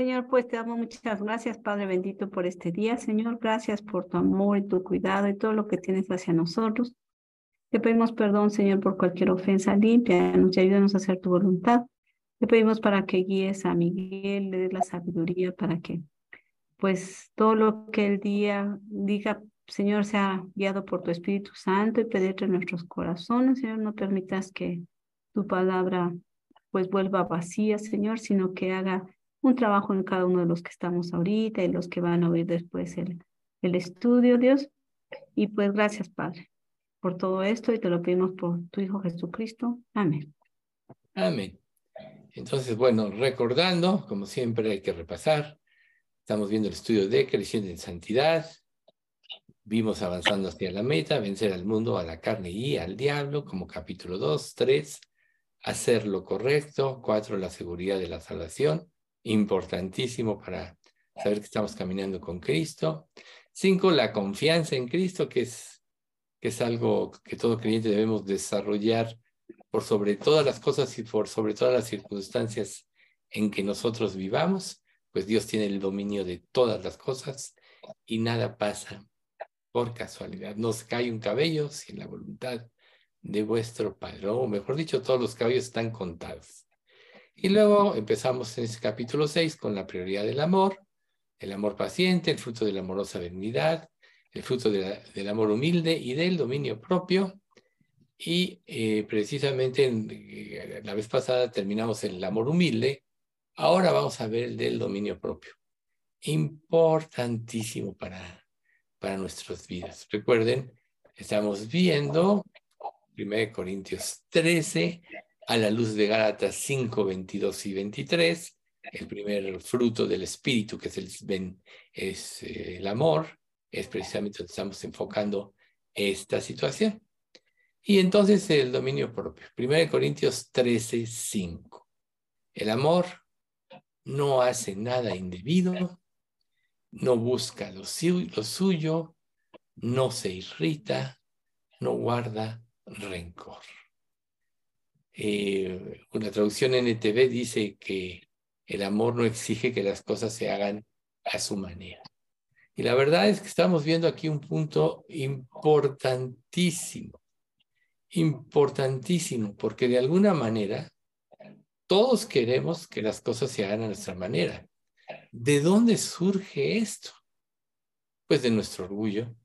Señor, pues te damos muchas gracias, Padre bendito, por este día. Señor, gracias por tu amor y tu cuidado y todo lo que tienes hacia nosotros. Te pedimos perdón, Señor, por cualquier ofensa limpia. Nos ayúdanos a hacer tu voluntad. Te pedimos para que guíes a Miguel, le des la sabiduría para que, pues, todo lo que el día diga, Señor, sea guiado por tu Espíritu Santo y penetre en nuestros corazones. Señor, no permitas que tu palabra, pues, vuelva vacía, Señor, sino que haga un trabajo en cada uno de los que estamos ahorita y los que van a oír después el, el estudio, Dios. Y pues gracias, Padre, por todo esto y te lo pedimos por tu Hijo Jesucristo. Amén. Amén. Entonces, bueno, recordando, como siempre hay que repasar, estamos viendo el estudio de creciendo en santidad, vimos avanzando hacia la meta, vencer al mundo, a la carne y al diablo, como capítulo 2, 3, hacer lo correcto, 4, la seguridad de la salvación, importantísimo para saber que estamos caminando con Cristo. Cinco, la confianza en Cristo, que es, que es algo que todo creyente debemos desarrollar por sobre todas las cosas y por sobre todas las circunstancias en que nosotros vivamos, pues Dios tiene el dominio de todas las cosas y nada pasa por casualidad. No se cae un cabello sin la voluntad de vuestro Padre, o mejor dicho, todos los cabellos están contados. Y luego empezamos en este capítulo 6 con la prioridad del amor, el amor paciente, el fruto de la amorosa benignidad, el fruto del amor humilde y del dominio propio. Y eh, precisamente eh, la vez pasada terminamos el amor humilde, ahora vamos a ver el del dominio propio. Importantísimo para, para nuestras vidas. Recuerden, estamos viendo 1 Corintios 13, a la luz de Gálatas 5, 22 y 23, el primer fruto del espíritu, que es el, es, eh, el amor, es precisamente donde estamos enfocando esta situación. Y entonces el dominio propio. 1 Corintios 13, 5. El amor no hace nada indebido, no busca lo suyo, no se irrita, no guarda rencor. Eh, una traducción NTV dice que el amor no exige que las cosas se hagan a su manera. Y la verdad es que estamos viendo aquí un punto importantísimo, importantísimo, porque de alguna manera todos queremos que las cosas se hagan a nuestra manera. ¿De dónde surge esto? Pues de nuestro orgullo,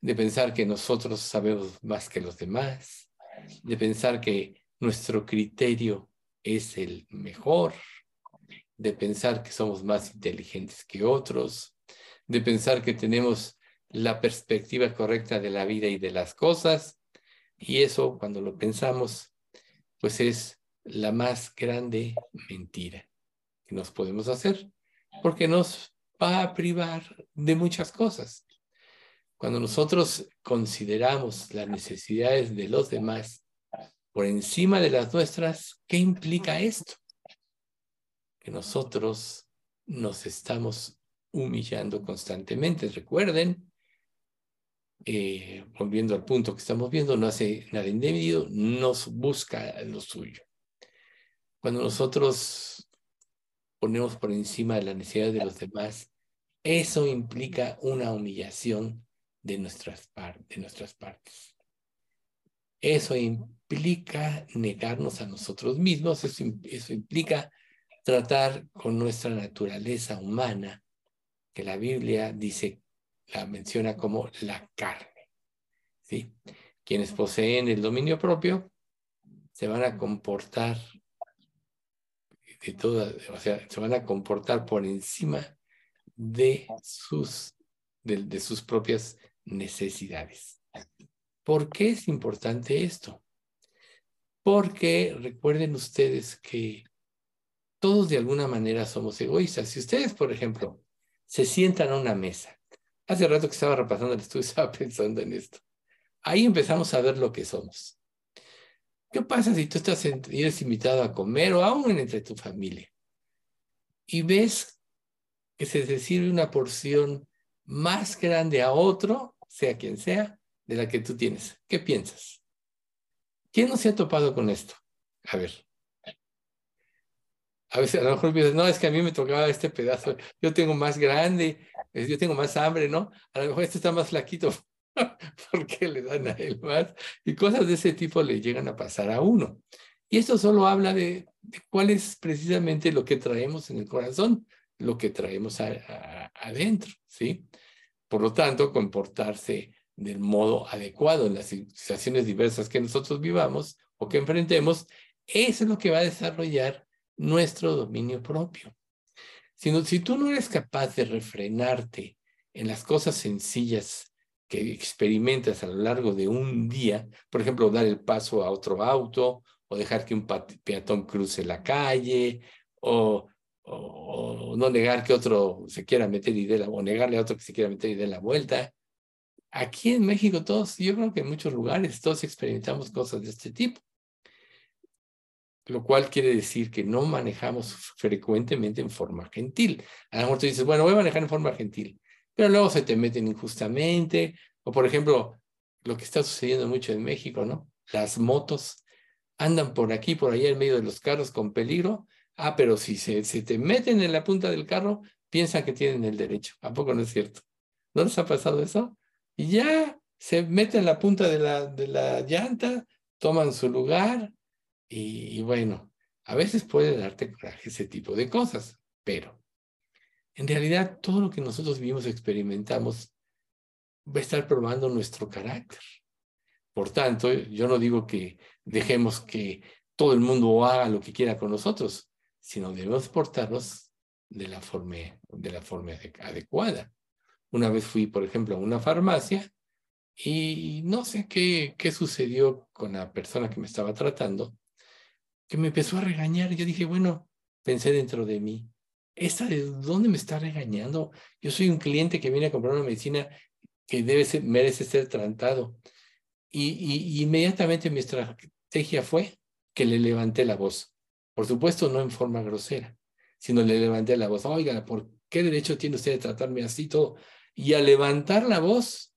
de pensar que nosotros sabemos más que los demás, de pensar que nuestro criterio es el mejor, de pensar que somos más inteligentes que otros, de pensar que tenemos la perspectiva correcta de la vida y de las cosas. Y eso, cuando lo pensamos, pues es la más grande mentira que nos podemos hacer, porque nos va a privar de muchas cosas. Cuando nosotros consideramos las necesidades de los demás por encima de las nuestras, ¿qué implica esto? Que nosotros nos estamos humillando constantemente. Recuerden, eh, volviendo al punto que estamos viendo, no hace nada indebido, nos busca lo suyo. Cuando nosotros ponemos por encima de la necesidad de los demás, eso implica una humillación de nuestras, de nuestras partes. Eso implica negarnos a nosotros mismos, eso, implica tratar con nuestra naturaleza humana, que la Biblia dice, la menciona como la carne. ¿sí? Quienes poseen el dominio propio se van a comportar de toda, o sea, se van a comportar por encima de sus, de sus propias necesidades. ¿Por qué es importante esto? Porque recuerden ustedes que todos de alguna manera somos egoístas. Si ustedes, por ejemplo, se sientan a una mesa, hace rato que estaba repasando el estudio, estaba pensando en esto. Ahí empezamos a ver lo que somos. ¿Qué pasa si tú estás y eres invitado a comer o aún entre tu familia y ves que se te sirve una porción más grande a otro, sea quien sea, de la que tú tienes. ¿Qué piensas? ¿Quién no se ha topado con esto? A ver. a veces a lo mejor piensas, no, es que a mí me tocaba este pedazo, yo tengo más grande, yo tengo más hambre, ¿no? A lo mejor este está más flaquito, porque le dan a él más? Y cosas de ese tipo le llegan a pasar a uno. Y esto solo habla de, cuál es precisamente lo que traemos en el corazón, lo que traemos adentro, ¿sí? Por lo tanto, comportarse del modo adecuado en las situaciones diversas que nosotros vivamos o que enfrentemos, eso es lo que va a desarrollar nuestro dominio propio. Si, si tú no eres capaz de refrenarte en las cosas sencillas que experimentas a lo largo de un día, por ejemplo, dar el paso a otro auto o dejar que un peatón cruce la calle o, no negar que otro se quiera meter y dé la, o negarle a otro que se quiera meter y dé la vuelta. Aquí en México todos, yo creo que en muchos lugares todos experimentamos cosas de este tipo lo cual quiere decir que no manejamos frecuentemente en forma gentil. A lo mejor tú dices, bueno, voy a manejar en forma gentil, pero luego se te meten injustamente, o por ejemplo, lo que está sucediendo mucho en México, ¿no? Las motos andan por aquí, por allá en medio de los carros con peligro. Ah, pero si se, se te meten en la punta del carro, piensan que tienen el derecho. ¿A poco no es cierto? ¿No les ha pasado eso? Y ya se meten en la punta de la, de la llanta, toman su lugar, y, bueno, a veces puede darte coraje ese tipo de cosas, pero en realidad todo lo que nosotros vivimos, experimentamos, va a estar probando nuestro carácter. Por tanto, yo no digo que dejemos que todo el mundo haga lo que quiera con nosotros, sino debemos portarnos de la forma, de la forma adecuada. Una vez fui, por ejemplo, a una farmacia y no sé qué, qué sucedió con la persona que me estaba tratando, que me empezó a regañar. Yo dije, bueno, pensé dentro de mí, ¿esta de dónde me está regañando? Yo soy un cliente que viene a comprar una medicina que debe ser, merece ser tratado. Y, y, inmediatamente mi estrategia fue que le levanté la voz. Por supuesto, no en forma grosera, sino le levanté la voz. Oiga, ¿por qué derecho tiene usted de tratarme así todo? Y al levantar la voz,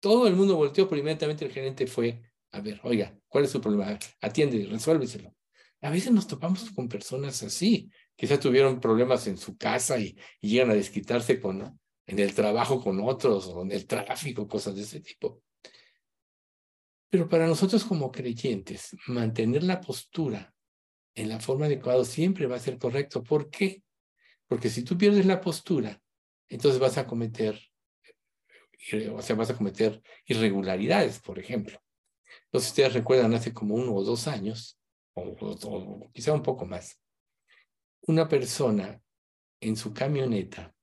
todo el mundo volteó, pero inmediatamente el gerente fue, a ver, oiga, ¿cuál es su problema? Atiende, resuélveselo. A veces nos topamos con personas así, quizás tuvieron problemas en su casa y, llegan a desquitarse con, en el trabajo con otros o en el tráfico, cosas de ese tipo. Pero para nosotros como creyentes, mantener la postura en la forma adecuada siempre va a ser correcto. ¿Por qué? Porque si tú pierdes la postura, entonces vas a cometer, o sea, vas a cometer irregularidades, por ejemplo. Entonces, ustedes recuerdan hace como uno o dos años, o, quizá un poco más, una persona en su camioneta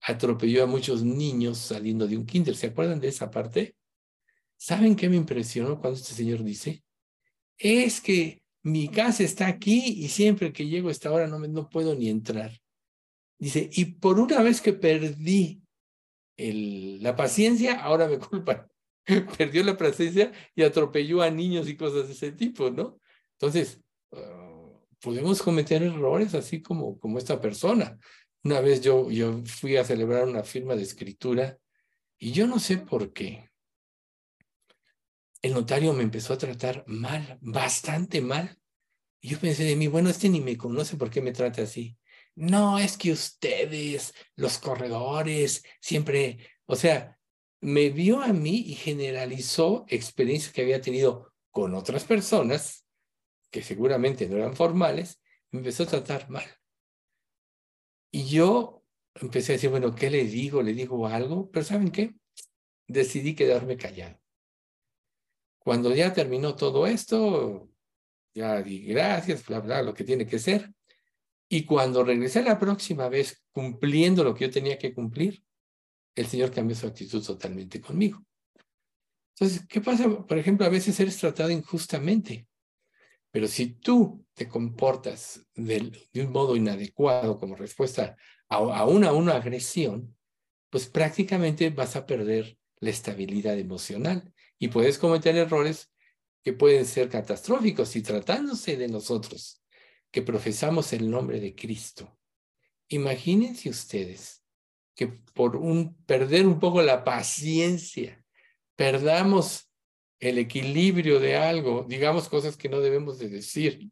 atropelló a muchos niños saliendo de un kinder. ¿Se acuerdan de esa parte? ¿Saben qué me impresionó cuando este señor dice? Es que mi casa está aquí y siempre que llego a esta hora no, me, no puedo ni entrar. Dice, y por una vez que perdí la paciencia, ahora me culpan. Perdió la paciencia y atropelló a niños y cosas de ese tipo, ¿no? Entonces, ah, podemos cometer errores así como, como esta persona. Una vez yo, yo fui a celebrar una firma de escritura y yo no sé por qué. El notario me empezó a tratar mal, bastante mal. Y yo pensé de mí, bueno, este ni me conoce, ¿por qué me trata así? No, es que ustedes, los corredores, siempre, o sea, me vio a mí y generalizó experiencias que había tenido con otras personas que seguramente no eran formales, me empezó a tratar mal. Y yo empecé a decir, bueno, ¿qué le digo? ¿Le digo algo? Pero ¿saben qué? Decidí quedarme callado. Cuando ya terminó todo esto, ya di gracias, bla, bla, lo que tiene que ser. Y cuando regresé la próxima vez cumpliendo lo que yo tenía que cumplir, el Señor cambió su actitud totalmente conmigo. Entonces, ¿qué pasa? Por ejemplo, a veces eres tratado injustamente. Pero si tú te comportas de, un modo inadecuado como respuesta a, una, una agresión, pues prácticamente vas a perder la estabilidad emocional y puedes cometer errores que pueden ser catastróficos y tratándose de nosotros que profesamos el nombre de Cristo. Imagínense ustedes que por perder un poco la paciencia, perdamos el equilibrio de algo, digamos cosas que no debemos de decir.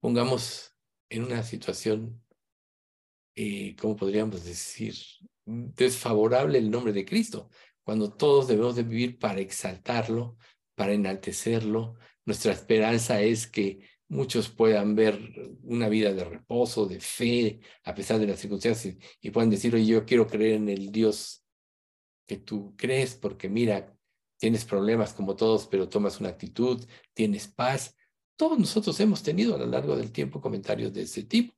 Pongamos en una situación, eh, ¿cómo podríamos decir? Desfavorable el nombre de Cristo, cuando todos debemos de vivir para exaltarlo, para enaltecerlo. Nuestra esperanza es que muchos puedan ver una vida de reposo, de fe, a pesar de las circunstancias, y puedan decir, oye, yo quiero creer en el Dios que tú crees, porque mira, tienes problemas como todos, pero tomas una actitud, tienes paz. Todos nosotros hemos tenido a lo largo del tiempo comentarios de ese tipo.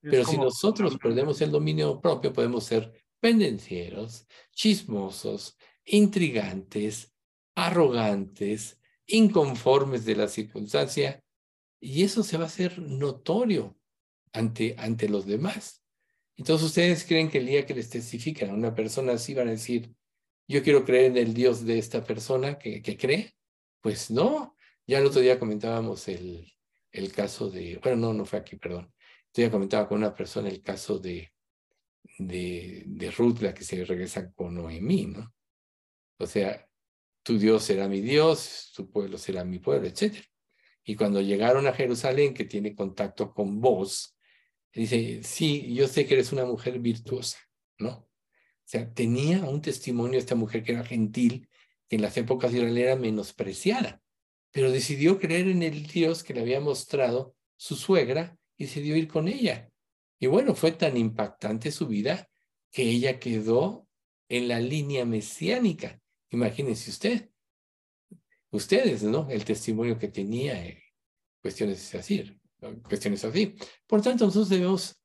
Pero si nosotros perdemos el dominio propio, podemos ser pendencieros, chismosos, intrigantes, arrogantes, inconformes de la circunstancia, y eso se va a hacer notorio ante, ante los demás. Entonces, ¿ustedes creen que el día que les testifican a una persona así van a decir, yo quiero creer en el Dios de esta persona que, que cree? Pues no. Ya el otro día comentábamos el, el caso de, bueno, no, no fue aquí, perdón. Yo ya comentaba con una persona el caso de, de, de Ruth, la que se regresa con Noemí, ¿no? O sea, tu Dios será mi Dios, tu pueblo será mi pueblo, etc. Y cuando llegaron a Jerusalén, que tiene contacto con vos, dice, sí, yo sé que eres una mujer virtuosa, ¿no? O sea, tenía un testimonio esta mujer que era gentil, que en las épocas de Israel era menospreciada, pero decidió creer en el Dios que le había mostrado su suegra y decidió ir con ella. Y bueno, fue tan impactante su vida que ella quedó en la línea mesiánica. Imagínense usted, ustedes, ¿no? El testimonio que tenía, eh, cuestiones así, cuestiones así. Por tanto, nosotros debemos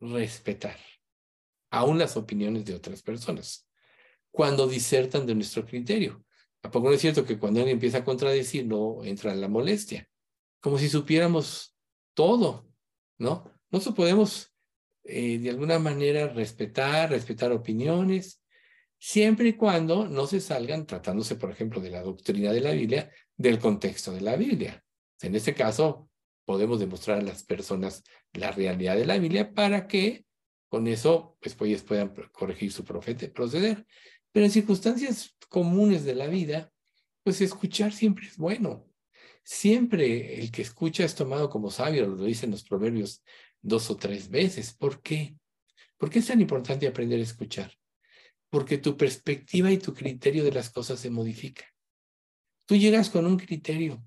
respetar aún las opiniones de otras personas cuando disertan de nuestro criterio. ¿A poco no es cierto que cuando alguien empieza a contradecir no entra en la molestia? Como si supiéramos todo, ¿no? Nosotros podemos eh, de alguna manera respetar, respetar opiniones, siempre y cuando no se salgan, tratándose, por ejemplo, de la doctrina de la Biblia, del contexto de la Biblia. En este caso, podemos demostrar a las personas la realidad de la Biblia para que con eso pues, puedan corregir su profeta, proceder. Pero en circunstancias comunes de la vida, pues escuchar siempre es bueno. Siempre el que escucha es tomado como sabio, lo dicen los proverbios dos o tres veces. ¿Por qué? ¿Por qué es tan importante aprender a escuchar? Porque tu perspectiva y tu criterio de las cosas se modifica. Tú llegas con un criterio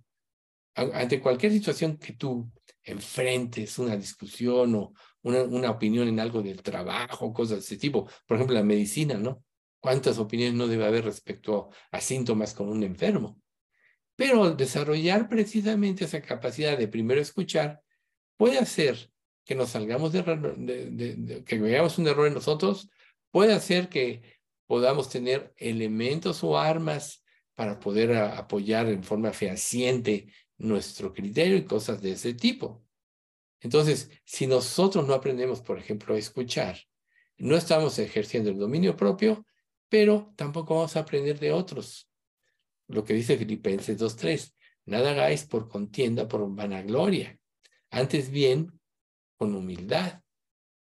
ante cualquier situación que tú enfrentes, una discusión o una, opinión en algo del trabajo, cosas de ese tipo. Por ejemplo, la medicina, ¿no? ¿Cuántas opiniones no debe haber respecto a síntomas con un enfermo? Pero desarrollar precisamente esa capacidad de primero escuchar puede hacer que nos salgamos de, de que veamos un error en nosotros, puede hacer que podamos tener elementos o armas para poder apoyar en forma fehaciente nuestro criterio y cosas de ese tipo. Entonces, si nosotros no aprendemos, por ejemplo, a escuchar, no estamos ejerciendo el dominio propio, pero tampoco vamos a aprender de otros. Lo que dice Filipenses 2.3, nada hagáis por contienda, por vanagloria, antes bien con humildad,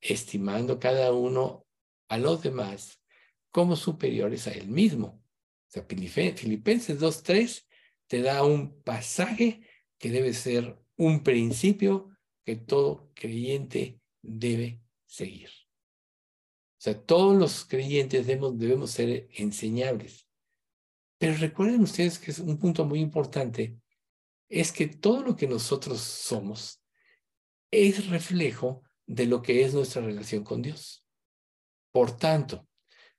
estimando cada uno a los demás como superiores a él mismo. O sea, Filipenses 2.3 te da un pasaje que debe ser un principio que todo creyente debe seguir. O sea, todos los creyentes debemos, debemos ser enseñables. Pero recuerden ustedes que es un punto muy importante, es que todo lo que nosotros somos es reflejo de lo que es nuestra relación con Dios. Por tanto,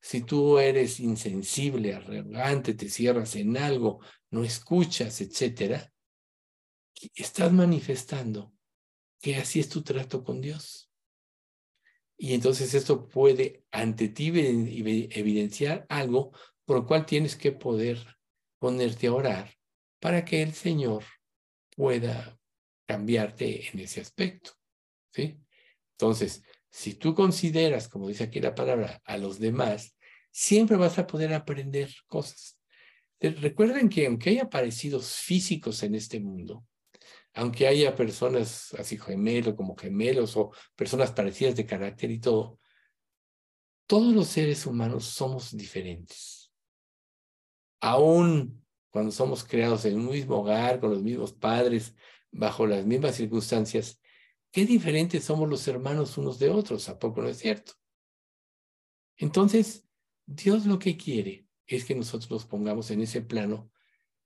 si tú eres insensible, arrogante, te cierras en algo, no escuchas, etcétera, estás manifestando que así es tu trato con Dios. Y entonces esto puede ante ti evidenciar algo por lo cual tienes que poder ponerte a orar para que el Señor pueda cambiarte en ese aspecto. ¿sí? Entonces, si tú consideras, como dice aquí la palabra, a los demás, siempre vas a poder aprender cosas. Recuerden que aunque haya parecidos físicos en este mundo, aunque haya personas así gemelos como gemelos o personas parecidas de carácter y todo, todos los seres humanos somos diferentes. Aún cuando somos creados en un mismo hogar, con los mismos padres, bajo las mismas circunstancias, qué diferentes somos los hermanos unos de otros, ¿a poco no es cierto? Entonces, Dios lo que quiere es que nosotros nos pongamos en ese plano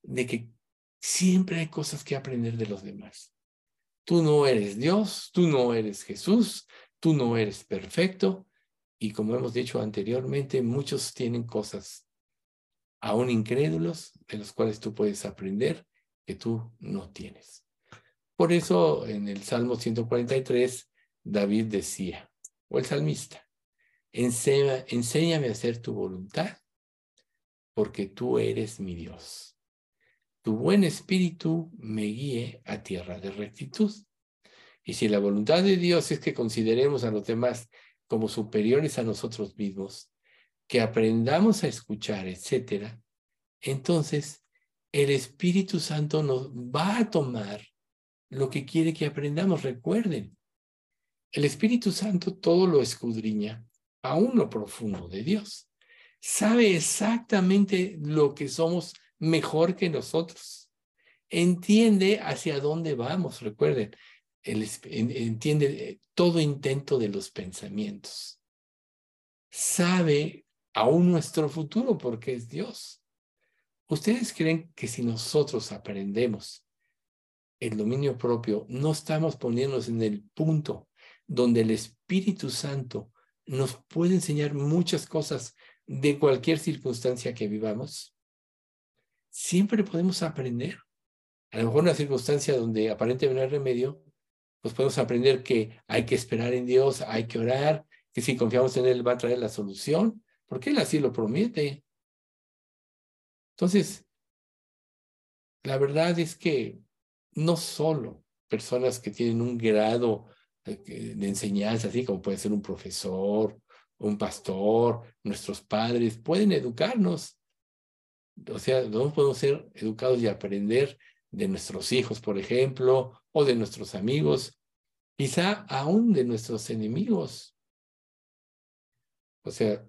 de que siempre hay cosas que aprender de los demás. Tú no eres Dios, tú no eres Jesús, tú no eres perfecto. Y como hemos dicho anteriormente, muchos tienen cosas aún incrédulos de los cuales tú puedes aprender que tú no tienes. Por eso en el Salmo 143, David decía, o el salmista, enséñame a hacer tu voluntad, porque tú eres mi Dios. Tu buen espíritu me guíe a tierra de rectitud. Y si la voluntad de Dios es que consideremos a los demás como superiores a nosotros mismos, que aprendamos a escuchar, etcétera, entonces el Espíritu Santo nos va a tomar lo que quiere que aprendamos. Recuerden, el Espíritu Santo todo lo escudriña, aún lo profundo de Dios. Sabe exactamente lo que somos mejor que nosotros. Entiende hacia dónde vamos, recuerden, entiende todo intento de los pensamientos. Sabe aún nuestro futuro porque es Dios. ¿Ustedes creen que si nosotros aprendemos el dominio propio, no estamos poniéndonos en el punto donde el Espíritu Santo nos puede enseñar muchas cosas de cualquier circunstancia que vivamos? Siempre podemos aprender. A lo mejor una circunstancia donde aparentemente no hay remedio, pues podemos aprender que hay que esperar en Dios, hay que orar, que si confiamos en Él va a traer la solución, porque Él así lo promete. Entonces, la verdad es que no solo personas que tienen un grado de, enseñanza, así como puede ser un profesor, un pastor, nuestros padres, pueden educarnos. O sea, no podemos ser educados y aprender de nuestros hijos, por ejemplo, o de nuestros amigos, quizá aún de nuestros enemigos. O sea,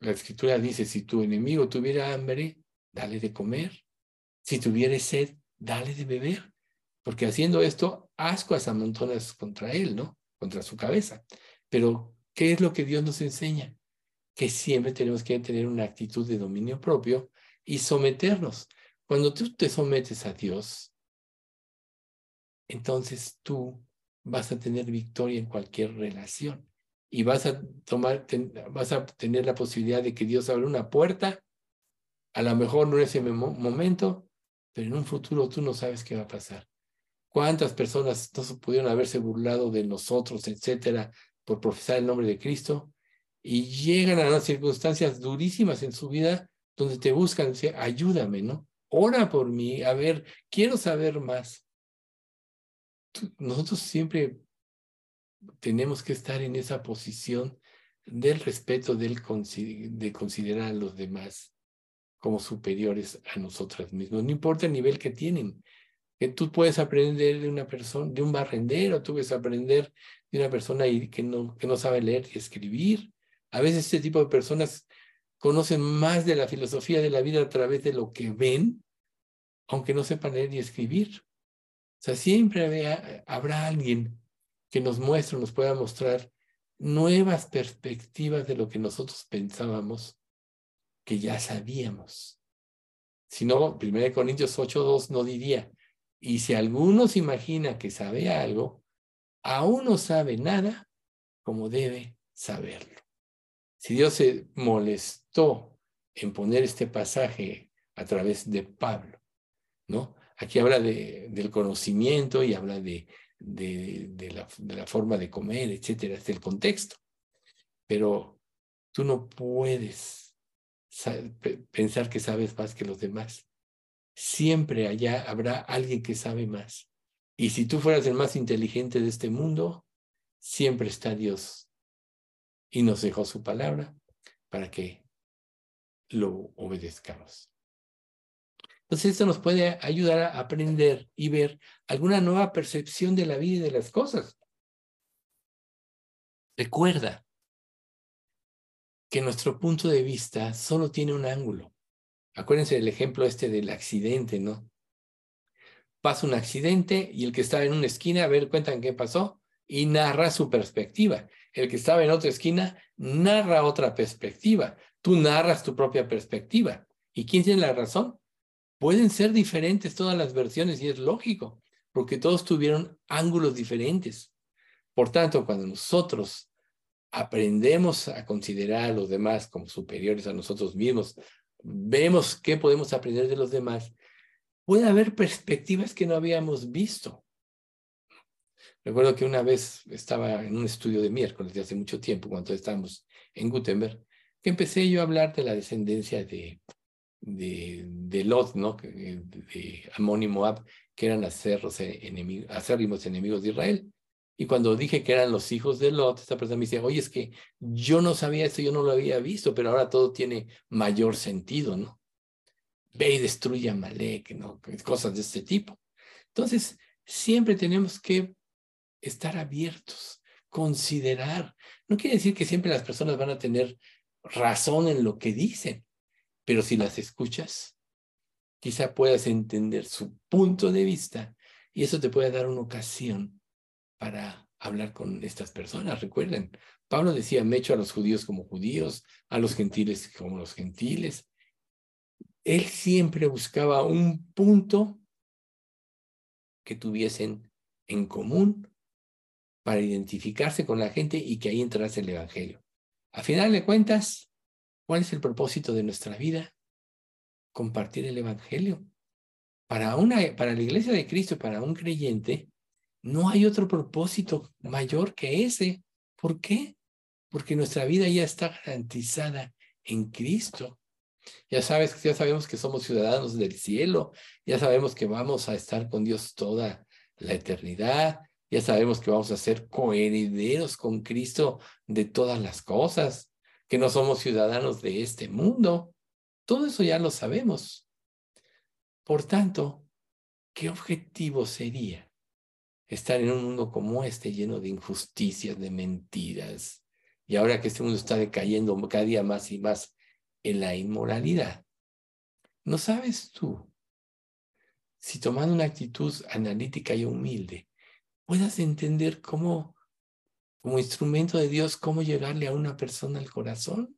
la escritura dice, si tu enemigo tuviera hambre, dale de comer. Si tuviera sed, dale de beber. Porque haciendo esto, ascuas amontonas contra él, ¿no? Contra su cabeza. Pero, ¿qué es lo que Dios nos enseña? Que siempre tenemos que tener una actitud de dominio propio y someternos. Cuando tú te sometes a Dios, entonces tú vas a tener victoria en cualquier relación y vas a tomar, vas a tener la posibilidad de que Dios abra una puerta, a lo mejor no en ese momento, pero en un futuro tú no sabes qué va a pasar. ¿Cuántas personas no pudieron haberse burlado de nosotros, etcétera, por profesar el nombre de Cristo? Y llegan a unas circunstancias durísimas en su vida donde te buscan, decir, ayúdame, ¿no? Ora por mí, a ver, quiero saber más. Nosotros siempre tenemos que estar en esa posición del respeto, del, de considerar a los demás como superiores a nosotras mismos, no importa el nivel que tienen. Que tú puedes aprender de una persona, de un barrendero, tú puedes aprender de una persona que no, que no sabe leer y escribir. A veces este tipo de personas conocen más de la filosofía de la vida a través de lo que ven, aunque no sepan leer y escribir. O sea, siempre habrá alguien que nos muestre, nos pueda mostrar nuevas perspectivas de lo que nosotros pensábamos que ya sabíamos. Si no, 1 Corintios 8.2 no diría, y si alguno se imagina que sabe algo, aún no sabe nada como debe saberlo. Si Dios se molestó en poner este pasaje a través de Pablo, ¿no? Aquí habla de, del conocimiento y habla de, de, la, de la forma de comer, etcétera, es el contexto. Pero tú no puedes pensar que sabes más que los demás. Siempre allá habrá alguien que sabe más. Y si tú fueras el más inteligente de este mundo, siempre está Dios. Y nos dejó su palabra para que lo obedezcamos. Entonces esto nos puede ayudar a aprender y ver alguna nueva percepción de la vida y de las cosas. Recuerda que nuestro punto de vista solo tiene un ángulo. Acuérdense del ejemplo este del accidente, ¿no? pasa un accidente y el que estaba en una esquina, a ver, cuentan qué pasó y narra su perspectiva. El que estaba en otra esquina narra otra perspectiva. Tú narras tu propia perspectiva. ¿Y quién tiene la razón? Pueden ser diferentes todas las versiones y es lógico, porque todos tuvieron ángulos diferentes. Por tanto, cuando nosotros aprendemos a considerar a los demás como superiores a nosotros mismos, vemos qué podemos aprender de los demás, puede haber perspectivas que no habíamos visto. Recuerdo que una vez estaba en un estudio de miércoles de hace mucho tiempo, cuando estábamos en Gutenberg, que empecé yo a hablar de la descendencia de, de, de Lot, ¿no? de, de Amón y Moab, que eran acérrimos enemigos de Israel. Y cuando dije que eran los hijos de Lot, esta persona me dice, oye, es que yo no sabía esto, yo no lo había visto, pero ahora todo tiene mayor sentido, ¿no? Ve y destruye a Malek, ¿no? Cosas de este tipo. Entonces, siempre tenemos que estar abiertos, considerar. No quiere decir que siempre las personas van a tener razón en lo que dicen, pero si las escuchas, quizá puedas entender su punto de vista y eso te puede dar una ocasión para hablar con estas personas. Recuerden, Pablo decía, me echo a los judíos como judíos, a los gentiles como los gentiles. Él siempre buscaba un punto que tuviesen en común para identificarse con la gente y que ahí entrase el Evangelio. A final de cuentas, ¿cuál es el propósito de nuestra vida? Compartir el Evangelio. Para, una, para la iglesia de Cristo, para un creyente, no hay otro propósito mayor que ese. ¿Por qué? Porque nuestra vida ya está garantizada en Cristo. Ya sabes, ya sabemos que somos ciudadanos del cielo, ya sabemos que vamos a estar con Dios toda la eternidad, ya sabemos que vamos a ser coherederos con Cristo de todas las cosas, que no somos ciudadanos de este mundo. Todo eso ya lo sabemos. Por tanto, ¿qué objetivo sería estar en un mundo como este, lleno de injusticias, de mentiras, y ahora que este mundo está decayendo cada día más y más en la inmoralidad, ¿no sabes tú si tomando una actitud analítica y humilde, puedas entender cómo, como instrumento de Dios, cómo llegarle a una persona al corazón?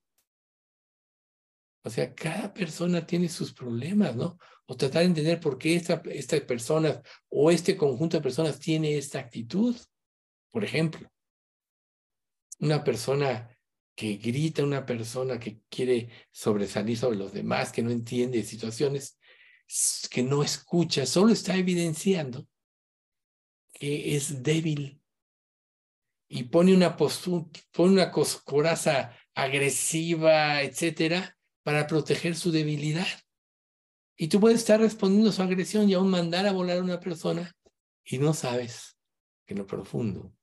O sea, cada persona tiene sus problemas, ¿no? O tratar de entender por qué esta, esta persona o este conjunto de personas tiene esta actitud. Por ejemplo, una persona que grita, una persona que quiere sobresalir sobre los demás, que no entiende situaciones, que no escucha, solo está evidenciando que es débil y pone una postura, pone una coraza agresiva, etcétera, para proteger su debilidad. Y tú puedes estar respondiendo a su agresión y aún mandar a volar a una persona y no sabes que en lo profundo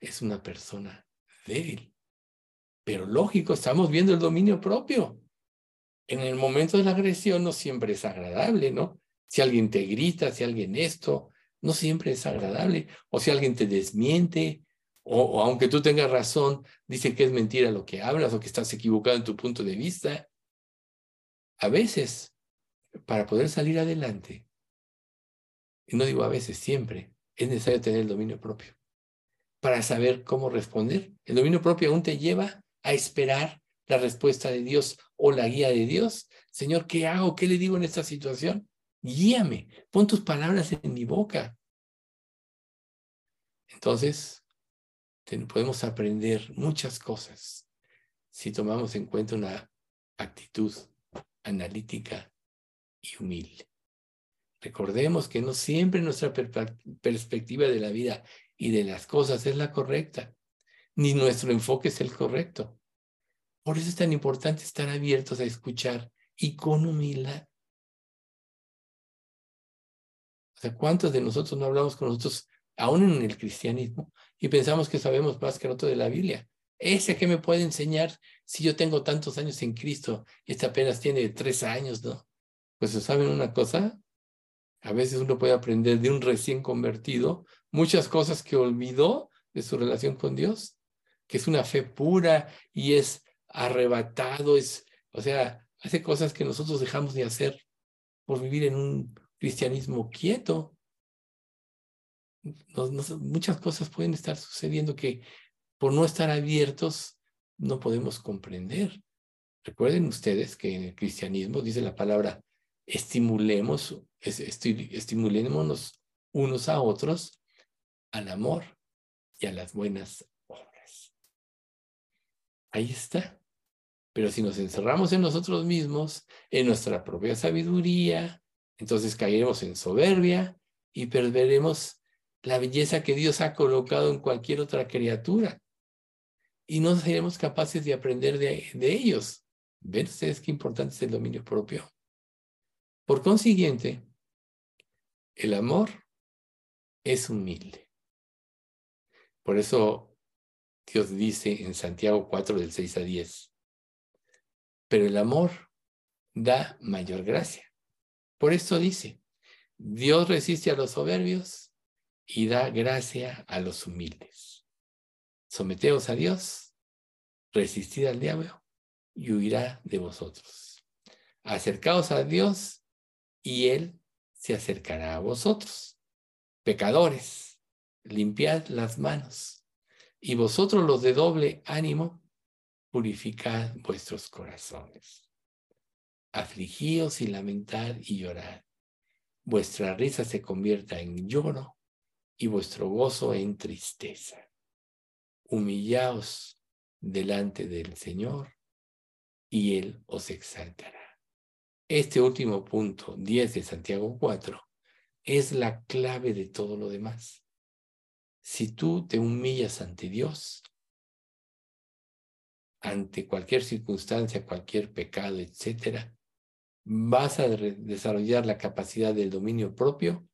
es una persona débil. Pero lógico, estamos viendo el dominio propio. En el momento de la agresión no siempre es agradable, ¿no? Si alguien te grita, si alguien esto, no siempre es agradable. O si alguien te desmiente, o, o aunque tú tengas razón, dice que es mentira lo que hablas o que estás equivocado en tu punto de vista. A veces, para poder salir adelante, y no digo a veces, siempre, es necesario tener el dominio propio para saber cómo responder. El dominio propio aún te lleva a esperar la respuesta de Dios o la guía de Dios. Señor, ¿qué hago? ¿Qué le digo en esta situación? Guíame, pon tus palabras en mi boca. Entonces, podemos aprender muchas cosas si tomamos en cuenta una actitud analítica y humilde. Recordemos que no siempre nuestra perspectiva de la vida y de las cosas es la correcta, ni nuestro enfoque es el correcto. Por eso es tan importante estar abiertos a escuchar y con humildad. O sea, ¿cuántos de nosotros no hablamos con nosotros, aún en el cristianismo, y pensamos que sabemos más que el otro de la Biblia? Ese que me puede enseñar si yo tengo tantos años en Cristo y este apenas tiene tres años, ¿no? Pues saben una cosa, a veces uno puede aprender de un recién convertido muchas cosas que olvidó de su relación con Dios, que es una fe pura y es arrebatado, es, o sea, hace cosas que nosotros dejamos de hacer por vivir en un cristianismo quieto. muchas cosas pueden estar sucediendo que por no estar abiertos no podemos comprender. Recuerden ustedes que en el cristianismo dice la palabra estimulemos, estimulémonos unos a otros al amor y a las buenas obras. Ahí está. Pero si nos encerramos en nosotros mismos, en nuestra propia sabiduría, entonces caeremos en soberbia y perderemos la belleza que Dios ha colocado en cualquier otra criatura. Y no seremos capaces de aprender de, ellos. ¿Ven ustedes qué importante es el dominio propio? Por consiguiente, el amor es humilde. Por eso Dios dice en Santiago 4 del 6 a 10, pero el amor da mayor gracia. Por esto dice, Dios resiste a los soberbios y da gracia a los humildes. Someteos a Dios, resistid al diablo y huirá de vosotros. Acercaos a Dios y Él se acercará a vosotros. Pecadores, limpiad las manos y vosotros los de doble ánimo, purificad vuestros corazones. Afligíos y lamentad y llorad. Vuestra risa se convierta en lloro y vuestro gozo en tristeza. Humillaos delante del Señor y Él os exaltará. Este último punto, 10 de Santiago 4, es la clave de todo lo demás. Si tú te humillas ante Dios, ante cualquier circunstancia, cualquier pecado, etcétera, vas a desarrollar la capacidad del dominio propio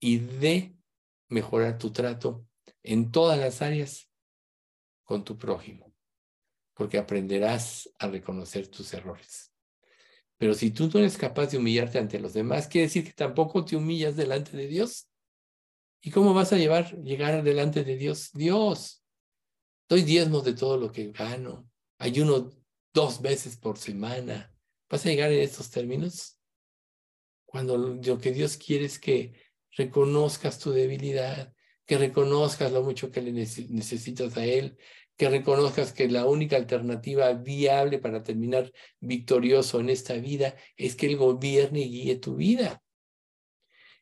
y de mejorar tu trato en todas las áreas con tu prójimo porque aprenderás a reconocer tus errores. Pero si tú no eres capaz de humillarte ante los demás, quiere decir que tampoco te humillas delante de Dios. ¿Y cómo vas a llevar, llegar delante de Dios? Dios, doy diezmos de todo lo que gano, ayuno dos veces por semana. ¿Vas a llegar en estos términos? Cuando lo que Dios quiere es que reconozcas tu debilidad, que reconozcas lo mucho que le necesitas a Él, que reconozcas que la única alternativa viable para terminar victorioso en esta vida es que Él gobierne y guíe tu vida.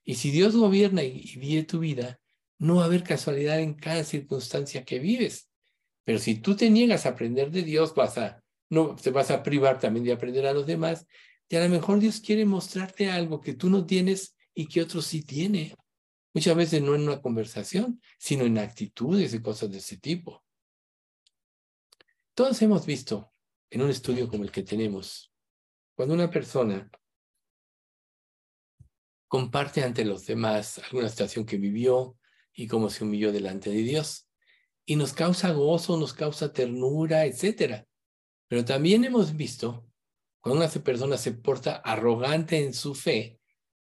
Y si Dios gobierna y guíe tu vida, no va a haber casualidad en cada circunstancia que vives. Pero si tú te niegas a aprender de Dios, vas a, no, te vas a privar también de aprender a los demás. Y a lo mejor Dios quiere mostrarte algo que tú no tienes y que otros sí tienen. Muchas veces no en una conversación, sino en actitudes y cosas de ese tipo. Todos hemos visto en un estudio como el que tenemos, cuando una persona comparte ante los demás alguna situación que vivió y cómo se humilló delante de Dios, y nos causa gozo, nos causa ternura, etc. Pero también hemos visto cuando una persona se porta arrogante en su fe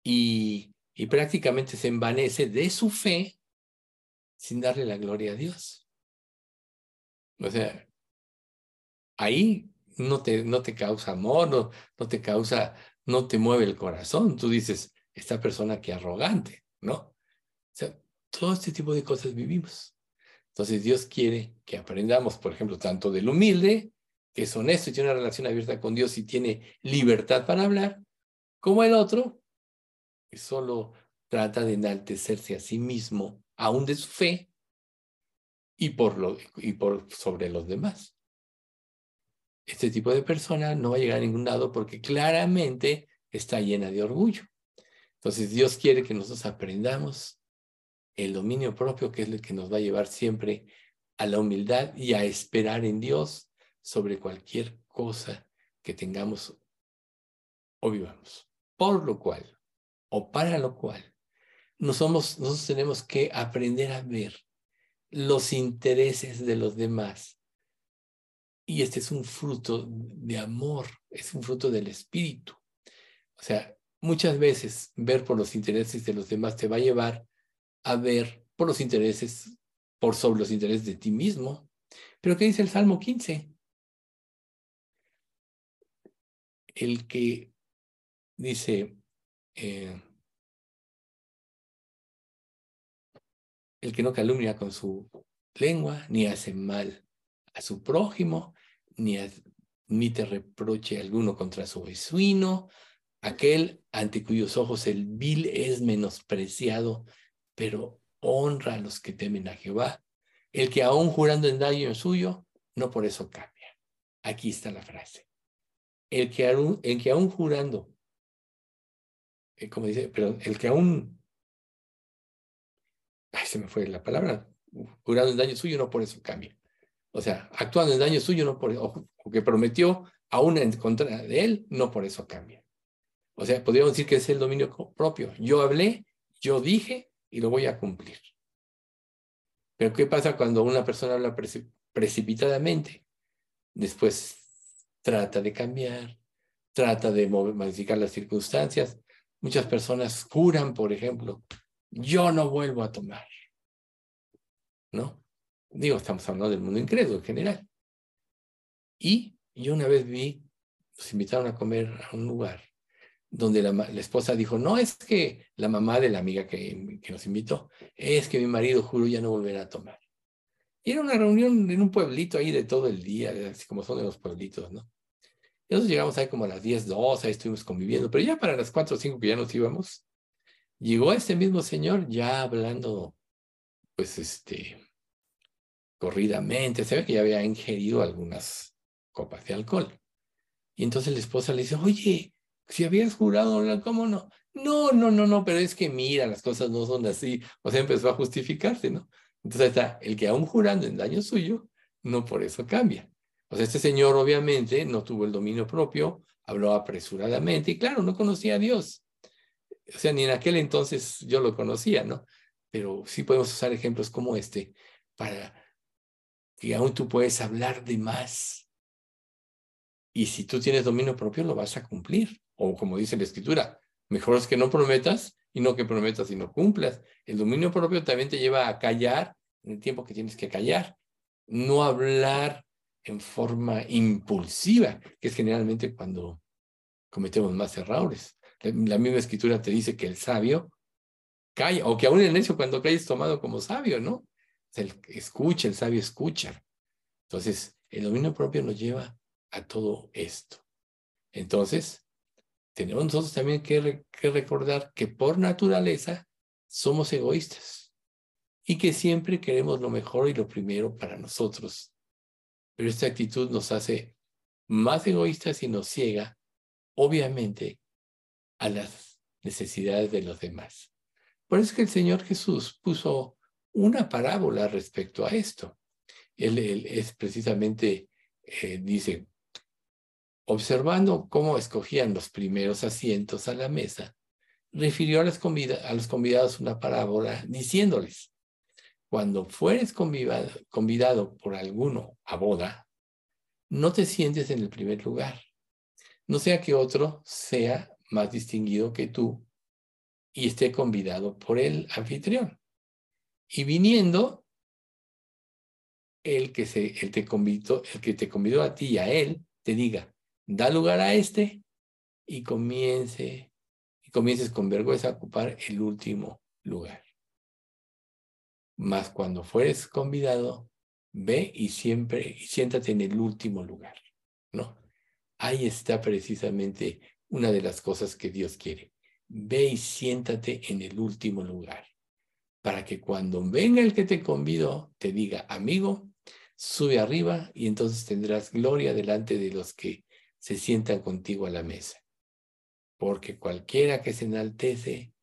y, y prácticamente se envanece de su fe sin darle la gloria a Dios. O sea, ahí no te, no te causa amor, no, no te causa, no te mueve el corazón. Tú dices, esta persona que arrogante, ¿no? O sea, todo este tipo de cosas vivimos. Entonces Dios quiere que aprendamos, por ejemplo, tanto del humilde, que es honesto y tiene una relación abierta con Dios y tiene libertad para hablar, como el otro, que solo trata de enaltecerse a sí mismo, aún de su fe, y por, lo, y por sobre los demás este tipo de persona no va a llegar a ningún lado porque claramente está llena de orgullo. Entonces Dios quiere que nosotros aprendamos el dominio propio, que es el que nos va a llevar siempre a la humildad y a esperar en Dios sobre cualquier cosa que tengamos o vivamos. Por lo cual, o para lo cual, nosotros, nosotros tenemos que aprender a ver los intereses de los demás y este es un fruto de amor, es un fruto del espíritu. O sea, muchas veces ver por los intereses de los demás te va a llevar a ver por los intereses, por sobre los intereses de ti mismo. Pero ¿qué dice el Salmo 15? El que dice, eh, el que no calumnia con su lengua, ni hace mal a su prójimo, ni, ni te reproche alguno contra su vecino, aquel ante cuyos ojos el vil es menospreciado, pero honra a los que temen a Jehová, el que aún jurando en daño suyo, no por eso cambia. Aquí está la frase. El que el que aún jurando, eh, como dice, pero el que aún, ay, se me fue la palabra, jurando en daño suyo, no por eso cambia. O sea, actuando en daño suyo, no por o, o que prometió aún en contra de él, no por eso cambia. O sea, podríamos decir que es el dominio propio. Yo hablé, yo dije y lo voy a cumplir. Pero ¿qué pasa cuando una persona habla precipitadamente? Después trata de cambiar, trata de modificar las circunstancias. Muchas personas juran, por ejemplo, yo no vuelvo a tomar. ¿No? Digo, estamos hablando del mundo incrédulo en general. Y yo una vez vi, nos invitaron a comer a un lugar donde la, esposa dijo, no es que la mamá de la amiga que, nos invitó, es que mi marido juro ya no volverá a tomar. Y era una reunión en un pueblito ahí de todo el día, así como son de los pueblitos, ¿no? Nosotros llegamos ahí como a las 10, 12, ahí estuvimos conviviendo, pero ya para las 4 o 5 que ya nos íbamos, llegó este mismo señor ya hablando, pues, este, corridamente, se ve que ya había ingerido algunas copas de alcohol. Y entonces la esposa le dice, oye, si habías jurado, ¿cómo no? No, no, no, no, pero es que mira, las cosas no son así. O sea, empezó a justificarse, ¿no? Entonces está el que aún jurando en daño suyo, no por eso cambia. O sea, este señor obviamente no tuvo el dominio propio, habló apresuradamente y claro, no conocía a Dios. O sea, ni en aquel entonces yo lo conocía, ¿no? Pero sí podemos usar ejemplos como este para que aún tú puedes hablar de más. Y si tú tienes dominio propio, lo vas a cumplir. O como dice la escritura, mejor es que no prometas y no que prometas y no cumplas. El dominio propio también te lleva a callar en el tiempo que tienes que callar, no hablar en forma impulsiva, que es generalmente cuando cometemos más errores. La misma escritura te dice que el sabio calla, o que aún el necio cuando cae es tomado como sabio, ¿no? El escucha, el sabio escucha. Entonces, el dominio propio nos lleva a todo esto. Entonces, tenemos nosotros también que, recordar que por naturaleza somos egoístas y que siempre queremos lo mejor y lo primero para nosotros. Pero esta actitud nos hace más egoístas y nos ciega, obviamente, a las necesidades de los demás. Por eso es que el Señor Jesús puso una parábola respecto a esto. Él, es precisamente, eh, dice, Observando cómo escogían los primeros asientos a la mesa, refirió a, a los convidados una parábola diciéndoles, cuando fueres convidado, por alguno a boda, no te sientes en el primer lugar, no sea que otro sea más distinguido que tú y esté convidado por el anfitrión. Y viniendo, el que, se, el, te convidó, el que te convidó a ti y a él, te diga, da lugar a este y comience y comiences con vergüenza a ocupar el último lugar. Mas cuando fueres convidado, ve y siempre y siéntate en el último lugar, ¿no? Ahí está precisamente una de las cosas que Dios quiere. Ve y siéntate en el último lugar, para que cuando venga el que te convidó, te diga, amigo, sube arriba y entonces tendrás gloria delante de los que se sientan contigo a la mesa, porque cualquiera que se enaltece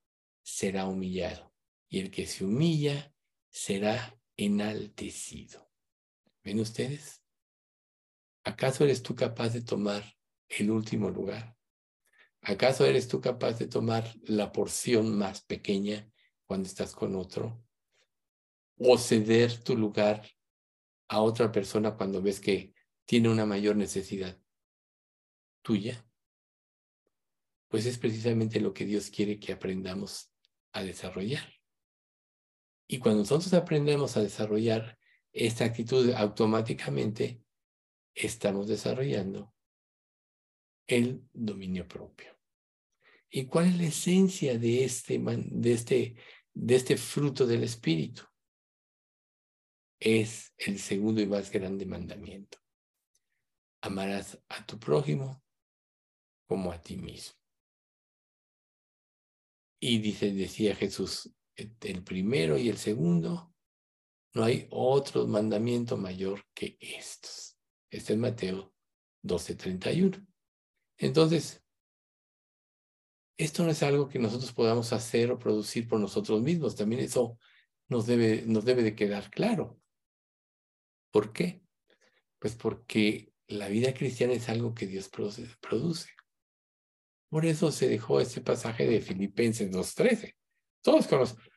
será humillado, y el que se humilla será enaltecido. ¿Ven ustedes? ¿Acaso eres tú capaz de tomar el último lugar? ¿Acaso eres tú capaz de tomar la porción más pequeña cuando estás con otro? ¿O ceder tu lugar a otra persona cuando ves que tiene una mayor necesidad? tuya, pues es precisamente lo que Dios quiere que aprendamos a desarrollar. Y cuando nosotros aprendemos a desarrollar esta actitud automáticamente, estamos desarrollando el dominio propio. ¿Y cuál es la esencia de este, de este, de este fruto del Espíritu? es el segundo y más grande mandamiento. Amarás a tu prójimo como a ti mismo. Y dice, decía Jesús, el primero y el segundo, no hay otro mandamiento mayor que estos. Este es Mateo 12:31. Entonces, esto no es algo que nosotros podamos hacer o producir por nosotros mismos. También eso nos debe, nos debe de quedar claro. ¿Por qué? Pues porque la vida cristiana es algo que Dios produce. Por eso se dejó ese pasaje de Filipenses 2.13. Todos conocemos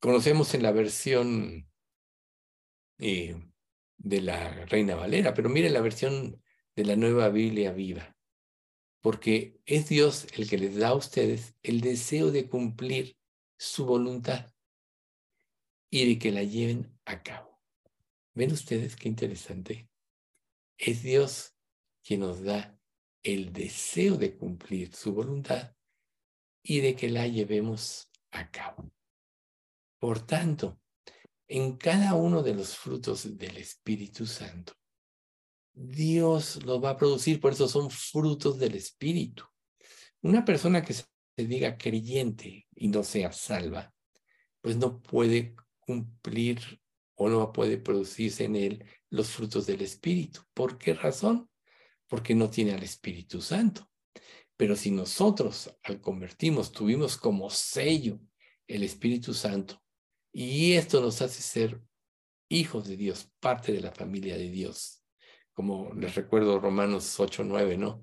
en la versión eh, de la Reina Valera, pero mire la versión de la nueva Biblia viva. Porque es Dios el que les da a ustedes el deseo de cumplir su voluntad y de que la lleven a cabo. ¿Ven ustedes qué interesante? Es Dios quien nos da el deseo de cumplir su voluntad y de que la llevemos a cabo. Por tanto, en cada uno de los frutos del Espíritu Santo, Dios los va a producir, por eso son frutos del Espíritu. Una persona que se diga creyente y no sea salva, pues no puede cumplir o no puede producirse en él los frutos del Espíritu. ¿Por qué razón? porque no tiene al Espíritu Santo. Pero si nosotros al convertimos tuvimos como sello el Espíritu Santo y esto nos hace ser hijos de Dios, parte de la familia de Dios. Como les recuerdo Romanos 8, 9, ¿no?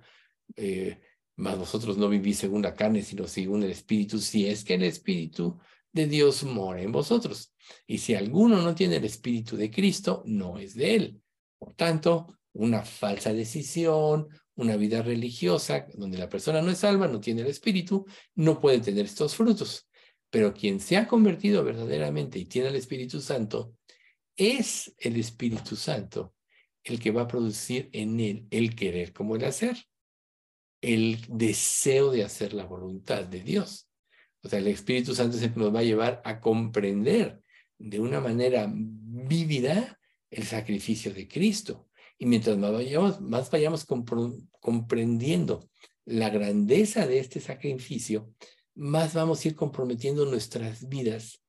Eh, más vosotros no vivís según la carne, sino según el Espíritu, si es que el Espíritu de Dios mora en vosotros. Y si alguno no tiene el Espíritu de Cristo, no es de él. Por tanto, una falsa decisión, una vida religiosa donde la persona no es salva, no tiene el espíritu, no puede tener estos frutos. Pero quien se ha convertido verdaderamente y tiene el Espíritu Santo, es el Espíritu Santo el que va a producir en él el querer como el hacer, el deseo de hacer la voluntad de Dios. O sea, el Espíritu Santo es nos va a llevar a comprender de una manera vívida el sacrificio de Cristo. Y mientras más vayamos, más vayamos comprendiendo la grandeza de este sacrificio, más vamos a ir comprometiendo nuestras vidas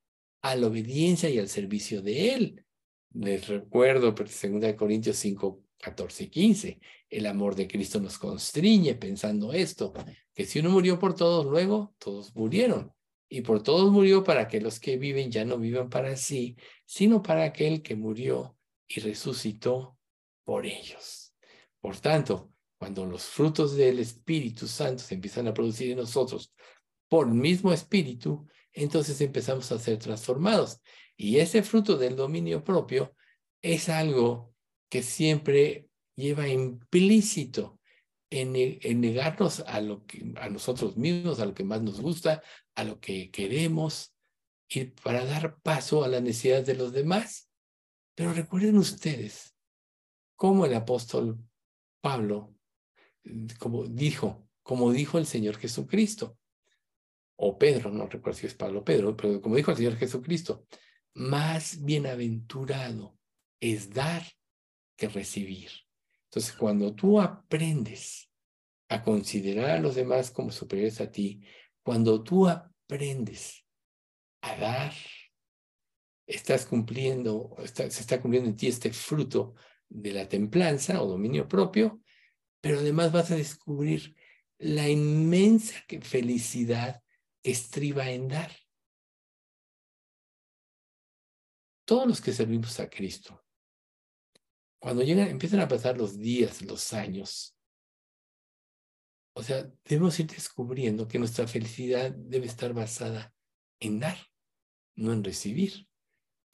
a la obediencia y al servicio de Él. Les recuerdo, 2 Corintios 5, 14 y 15, el amor de Cristo nos constriñe pensando esto, que si uno murió por todos, luego todos murieron. Y por todos murió para que los que viven ya no vivan para sí, sino para aquel que murió y resucitó por ellos. Por tanto, cuando los frutos del Espíritu Santo se empiezan a producir en nosotros por el mismo Espíritu, entonces empezamos a ser transformados. Y ese fruto del dominio propio es algo que siempre lleva implícito en, negarnos a, lo que, a nosotros mismos, a lo que más nos gusta, a lo que queremos, y para dar paso a la necesidad de los demás. Pero recuerden ustedes como el apóstol Pablo, como dijo, como dijo el Señor Jesucristo, o Pedro, no recuerdo si es Pablo Pedro, pero como dijo el Señor Jesucristo, más bienaventurado es dar que recibir. Entonces, cuando tú aprendes a considerar a los demás como superiores a ti, cuando tú aprendes a dar, estás cumpliendo, se está cumpliendo en ti este fruto de la templanza o dominio propio, pero además vas a descubrir la inmensa felicidad estriba en dar. Todos los que servimos a Cristo, cuando llegan, empiezan a pasar los días, los años, o sea, debemos ir descubriendo que nuestra felicidad debe estar basada en dar, no en recibir.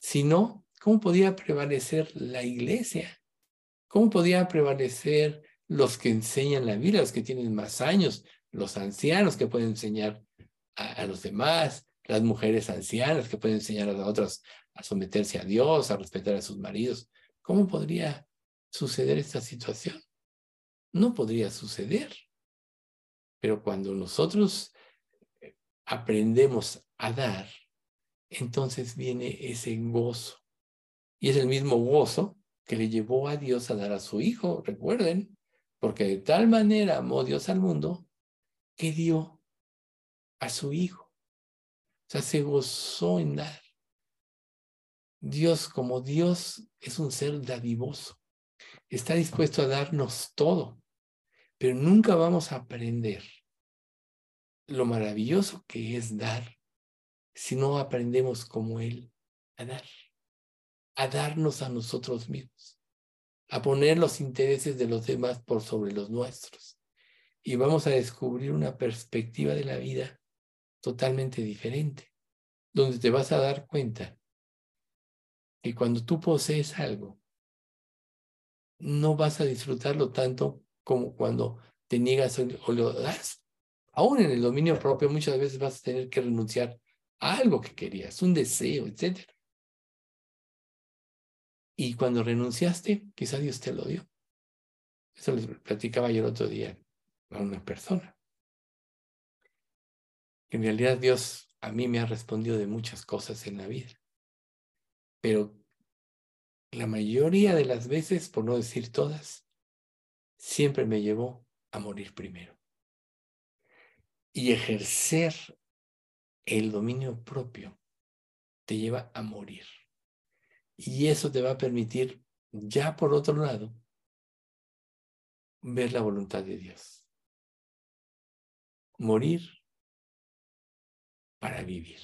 Si no, ¿cómo podría prevalecer la iglesia? ¿Cómo podía prevalecer los que enseñan la vida, los que tienen más años, los ancianos que pueden enseñar a, los demás, las mujeres ancianas que pueden enseñar a otras a someterse a Dios, a respetar a sus maridos? ¿Cómo podría suceder esta situación? No podría suceder. Pero cuando nosotros eh, aprendemos a dar, entonces viene ese gozo Y es el mismo gozo que le llevó a Dios a dar a su Hijo, recuerden, porque de tal manera amó Dios al mundo que dio a su Hijo. O sea, se gozó en dar. Dios, como Dios es un ser dadivoso, está dispuesto a darnos todo, pero nunca vamos a aprender lo maravilloso que es dar si no aprendemos como Él a dar, a darnos a nosotros mismos, a poner los intereses de los demás por sobre los nuestros. Y vamos a descubrir una perspectiva de la vida totalmente diferente, donde te vas a dar cuenta que cuando tú posees algo, no vas a disfrutarlo tanto como cuando te niegas o lo das. Aún en el dominio propio muchas veces vas a tener que renunciar a algo que querías, un deseo, etc. Y cuando renunciaste, quizá Dios te lo dio. Eso les platicaba yo el otro día a una persona. En realidad Dios a mí me ha respondido de muchas cosas en la vida pero la mayoría de las veces, por no decir todas, siempre me llevó a morir primero. Y ejercer el dominio propio te lleva a morir. Y eso te va a permitir, ya por otro lado, ver la voluntad de Dios. Morir para vivir.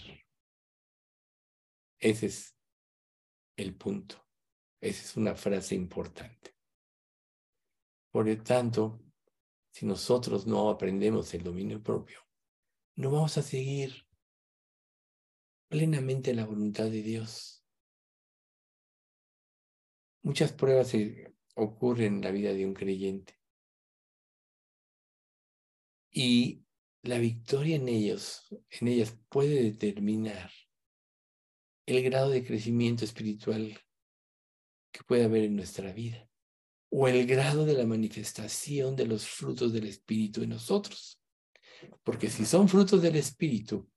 Ese es el punto. Esa es una frase importante. Por lo tanto, si nosotros no aprendemos el dominio propio, no vamos a seguir plenamente la voluntad de Dios. Muchas pruebas ocurren en la vida de un creyente. Y la victoria en ellos, en ellas puede determinar el grado de crecimiento espiritual que puede haber en nuestra vida o el grado de la manifestación de los frutos del Espíritu en nosotros. Porque si son frutos del Espíritu,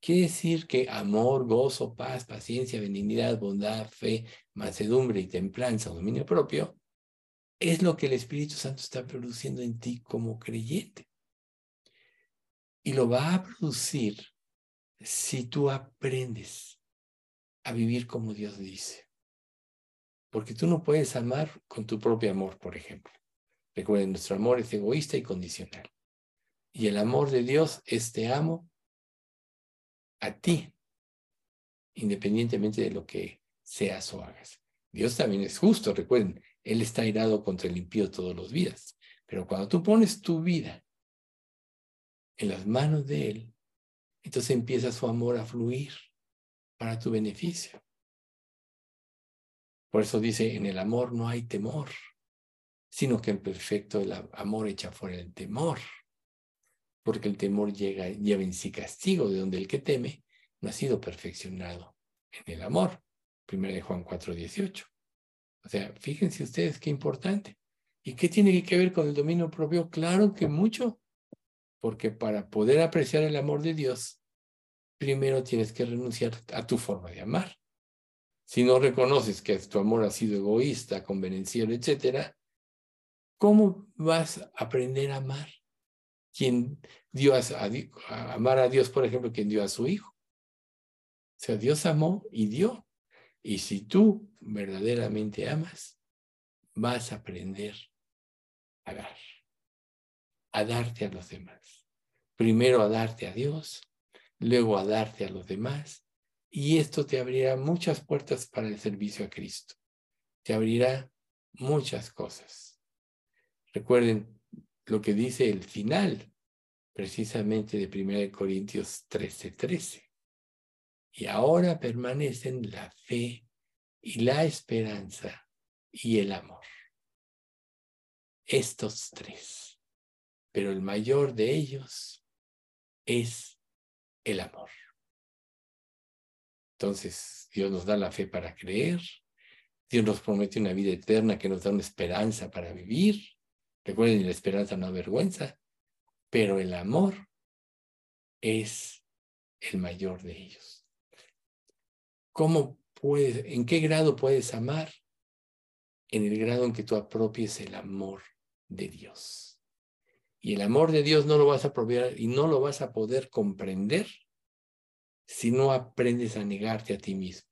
quiere decir que amor, gozo, paz, paciencia, benignidad, bondad, fe, mansedumbre y templanza, dominio propio, es lo que el Espíritu Santo está produciendo en ti como creyente. Y lo va a producir si tú aprendes a vivir como Dios dice. Porque tú no puedes amar con tu propio amor, por ejemplo. Recuerden, nuestro amor es egoísta y condicional. Y el amor de Dios es te amo a ti, independientemente de lo que seas o hagas. Dios también es justo, recuerden, Él está irado contra el impío todos los días. Pero cuando tú pones tu vida en las manos de Él, entonces empieza su amor a fluir para tu beneficio. Por eso dice, en el amor no hay temor, sino que en perfecto el amor echa fuera el temor, porque el temor llega, lleva en sí castigo, de donde el que teme no ha sido perfeccionado en el amor. Primero de Juan 4:18. O sea, fíjense ustedes qué importante. ¿Y qué tiene que ver con el dominio propio? Claro que mucho, porque para poder apreciar el amor de Dios, primero tienes que renunciar a tu forma de amar. Si no reconoces que tu amor ha sido egoísta, convenenciero, etc., ¿cómo vas a aprender a amar? Quien dio a, amar a Dios, por ejemplo, quien dio a su hijo. O sea, Dios amó y dio. Y si tú verdaderamente amas, vas a aprender a dar, a darte a los demás. Primero a darte a Dios luego a darte a los demás, y esto te abrirá muchas puertas para el servicio a Cristo. Te abrirá muchas cosas. Recuerden lo que dice el final, precisamente de 1 Corintios 13:13. 13. Y ahora permanecen la fe y la esperanza y el amor. Estos tres. Pero el mayor de ellos es el amor. Entonces, Dios nos da la fe para creer, Dios nos promete una vida eterna que nos da una esperanza para vivir. Recuerden, la esperanza no avergüenza, pero el amor es el mayor de ellos. ¿Cómo puedes, en qué grado puedes amar? En el grado en que tú apropies el amor de Dios. Y el amor de Dios no lo vas a apropiar y no lo vas a poder comprender si no aprendes a negarte a ti mismo,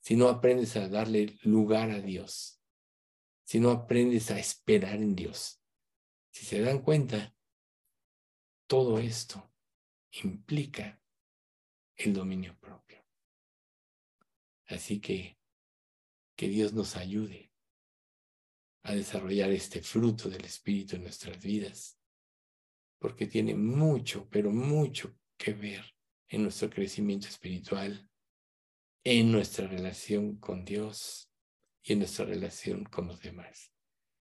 si no aprendes a darle lugar a Dios, si no aprendes a esperar en Dios. Si se dan cuenta, todo esto implica el dominio propio. Así que que Dios nos ayude a desarrollar este fruto del Espíritu en nuestras vidas, porque tiene mucho, pero mucho que ver en nuestro crecimiento espiritual, en nuestra relación con Dios y en nuestra relación con los demás.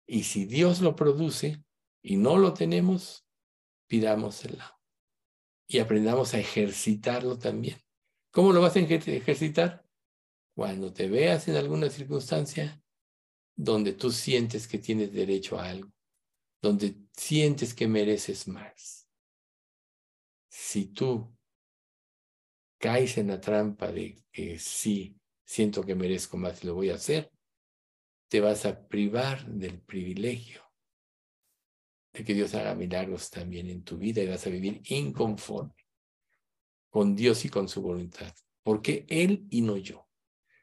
Y si Dios lo produce y no lo tenemos, pidámoselo y aprendamos a ejercitarlo también. ¿Cómo lo vas a ejercitar? Cuando te veas en alguna circunstancia donde tú sientes que tienes derecho a algo, donde sientes que mereces más. Si tú caes en la trampa de que sí, siento que merezco más y lo voy a hacer, te vas a privar del privilegio de que Dios haga milagros también en tu vida y vas a vivir inconforme con Dios y con su voluntad. ¿Por qué Él y no yo?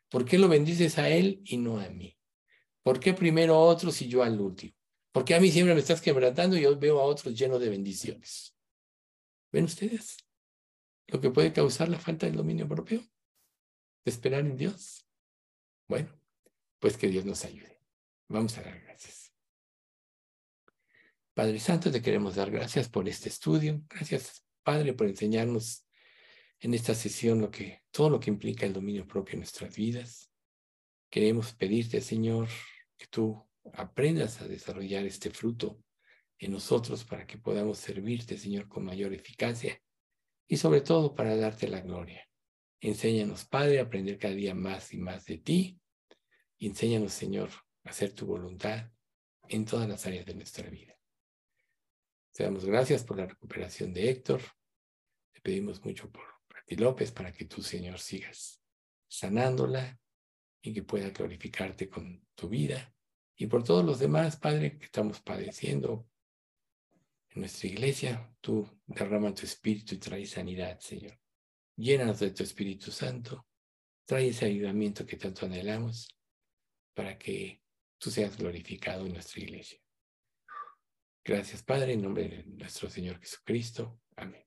¿Por qué lo bendices a Él y no a mí? ¿Por qué primero a otros y yo al último? ¿Por qué a mí siempre me estás quebrantando y yo veo a otros llenos de bendiciones? ¿Ven ustedes lo que puede causar la falta del dominio propio? De esperar en Dios. Bueno, pues que Dios nos ayude. Vamos a dar gracias. Padre Santo, te queremos dar gracias por este estudio. Gracias, Padre, por enseñarnos en esta sesión lo que, todo lo que implica el dominio propio en nuestras vidas. Queremos pedirte, Señor, que tú aprendas a desarrollar este fruto en nosotros para que podamos servirte, Señor, con mayor eficacia y sobre todo para darte la gloria. Enséñanos, Padre, a aprender cada día más y más de ti. enséñanos, Señor, a hacer tu voluntad en todas las áreas de nuestra vida. Te damos gracias por la recuperación de Héctor. Te pedimos mucho por Pati López para que tú, Señor, sigas sanándola y que pueda glorificarte con tu vida. Y por todos los demás, Padre, que estamos padeciendo en nuestra iglesia, tú derrama tu espíritu y trae sanidad, Señor. Llénanos de tu Espíritu Santo. Trae ese ayudamiento que tanto anhelamos para que tú seas glorificado en nuestra iglesia. Gracias, Padre, en nombre de nuestro Señor Jesucristo. Amén.